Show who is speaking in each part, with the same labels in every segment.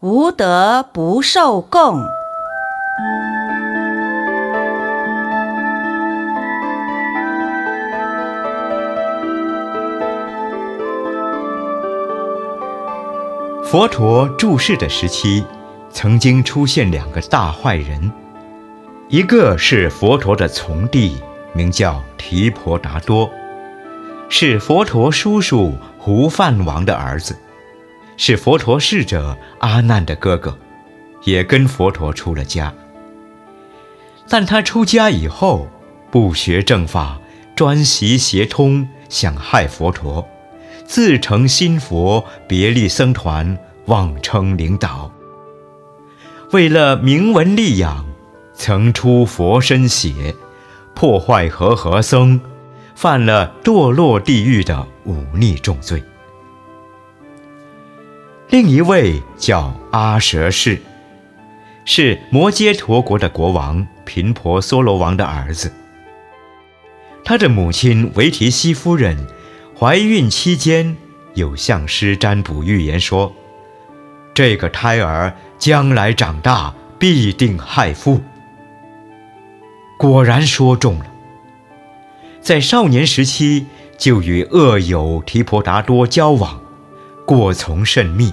Speaker 1: 无德不受供。
Speaker 2: 佛陀住世的时期，曾经出现两个大坏人，一个是佛陀的从弟，名叫提婆达多，是佛陀叔叔胡饭王的儿子，是佛陀侍者阿难的哥哥，也跟佛陀出了家。但他出家以后，不学正法，专习邪通，想害佛陀。自成心佛，别立僧团，妄称领导。为了名闻利养，曾出佛身血，破坏和合僧，犯了堕落地狱的忤逆重罪。另一位叫阿舍氏，是摩揭陀国的国王频婆娑罗王的儿子。他的母亲维提西夫人。怀孕期间，有向师占卜预言说，这个胎儿将来长大必定害父。果然说中了，在少年时期就与恶友提婆达多交往，过从甚密。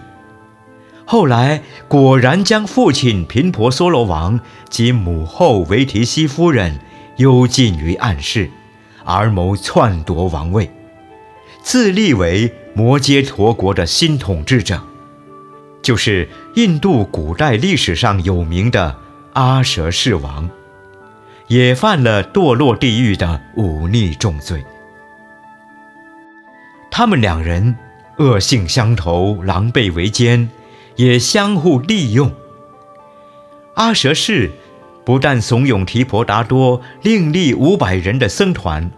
Speaker 2: 后来果然将父亲频婆娑罗王及母后维提西夫人幽禁于暗室，而谋篡夺王位。自立为摩揭陀国的新统治者，就是印度古代历史上有名的阿舍世王，也犯了堕落地狱的忤逆重罪。他们两人恶性相投，狼狈为奸，也相互利用。阿舍氏不但怂恿提婆达多另立五百人的僧团。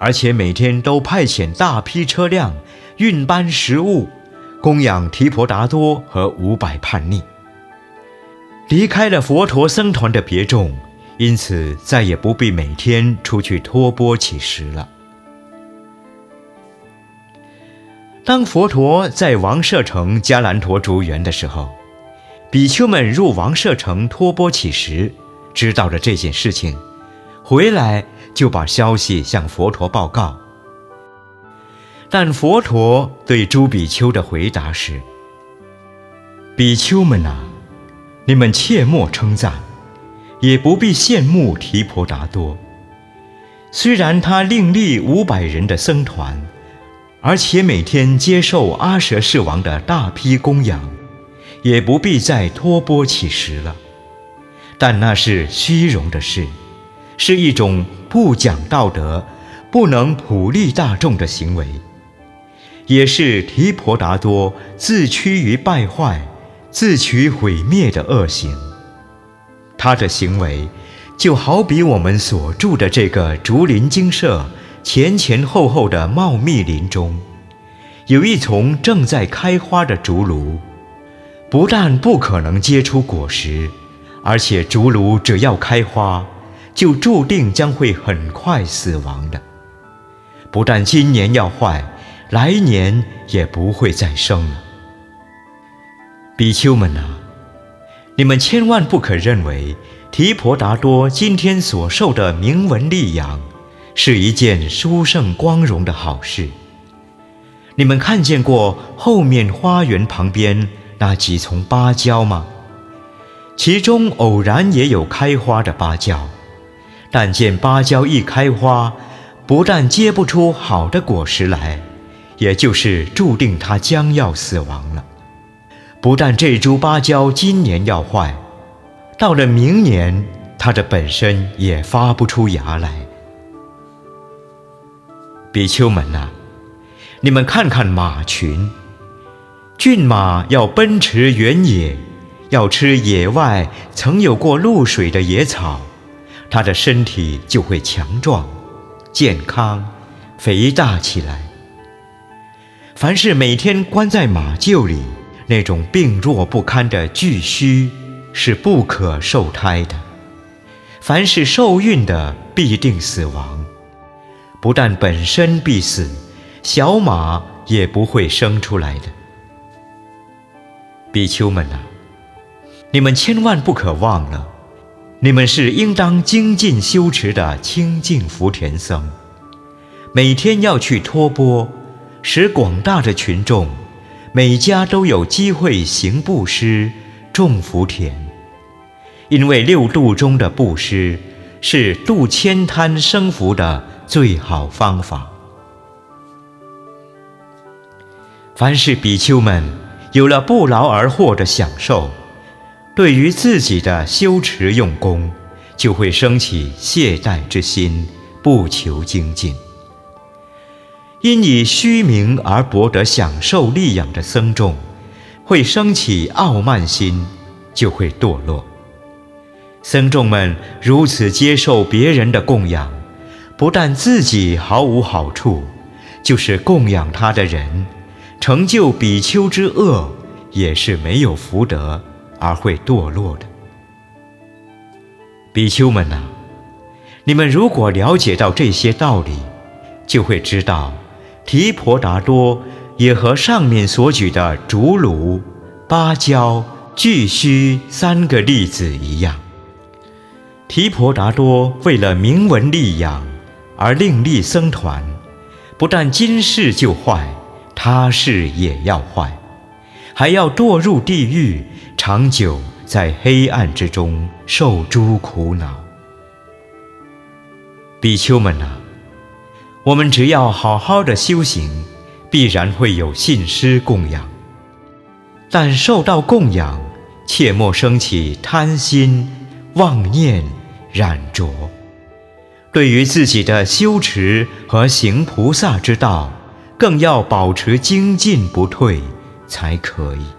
Speaker 2: 而且每天都派遣大批车辆运搬食物，供养提婆达多和五百叛逆。离开了佛陀僧团的别众，因此再也不必每天出去托钵乞食了。当佛陀在王舍城迦兰陀竹园的时候，比丘们入王舍城托钵乞食，知道了这件事情，回来。就把消息向佛陀报告，但佛陀对诸比丘的回答是：“比丘们呐，你们切莫称赞，也不必羡慕提婆达多。虽然他另立五百人的僧团，而且每天接受阿舍世王的大批供养，也不必再托钵乞食了。但那是虚荣的事。”是一种不讲道德、不能普利大众的行为，也是提婆达多自屈于败坏、自取毁灭的恶行。他的行为，就好比我们所住的这个竹林精舍前前后后的茂密林中，有一丛正在开花的竹炉，不但不可能结出果实，而且竹炉只要开花。就注定将会很快死亡的，不但今年要坏，来年也不会再生了。比丘们呐，你们千万不可认为提婆达多今天所受的名闻利养，是一件殊胜光荣的好事。你们看见过后面花园旁边那几丛芭蕉吗？其中偶然也有开花的芭蕉。但见芭蕉一开花，不但结不出好的果实来，也就是注定它将要死亡了。不但这株芭蕉今年要坏，到了明年，它的本身也发不出芽来。比丘们呐，你们看看马群，骏马要奔驰原野，要吃野外曾有过露水的野草。它的身体就会强壮、健康、肥大起来。凡是每天关在马厩里那种病弱不堪的巨须，是不可受胎的；凡是受孕的，必定死亡。不但本身必死，小马也不会生出来的。比丘们呐！你们千万不可忘了，你们是应当精进修持的清净福田僧，每天要去托钵，使广大的群众，每家都有机会行布施、种福田。因为六度中的布施，是度千滩生福的最好方法。凡是比丘们有了不劳而获的享受。对于自己的修持用功，就会升起懈怠之心，不求精进；因以虚名而博得享受利养的僧众，会升起傲慢心，就会堕落。僧众们如此接受别人的供养，不但自己毫无好处，就是供养他的人，成就比丘之恶，也是没有福德。而会堕落的，比丘们呐，你们如果了解到这些道理，就会知道，提婆达多也和上面所举的竹鲁、芭蕉、巨须三个例子一样。提婆达多为了名闻利养而另立僧团，不但今世就坏，他世也要坏，还要堕入地狱。长久在黑暗之中受诸苦恼，比丘们呐，我们只要好好的修行，必然会有信施供养。但受到供养，切莫生起贪心、妄念、染着。对于自己的修持和行菩萨之道，更要保持精进不退，才可以。